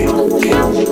You. kill.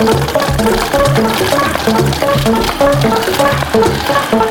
Thank you.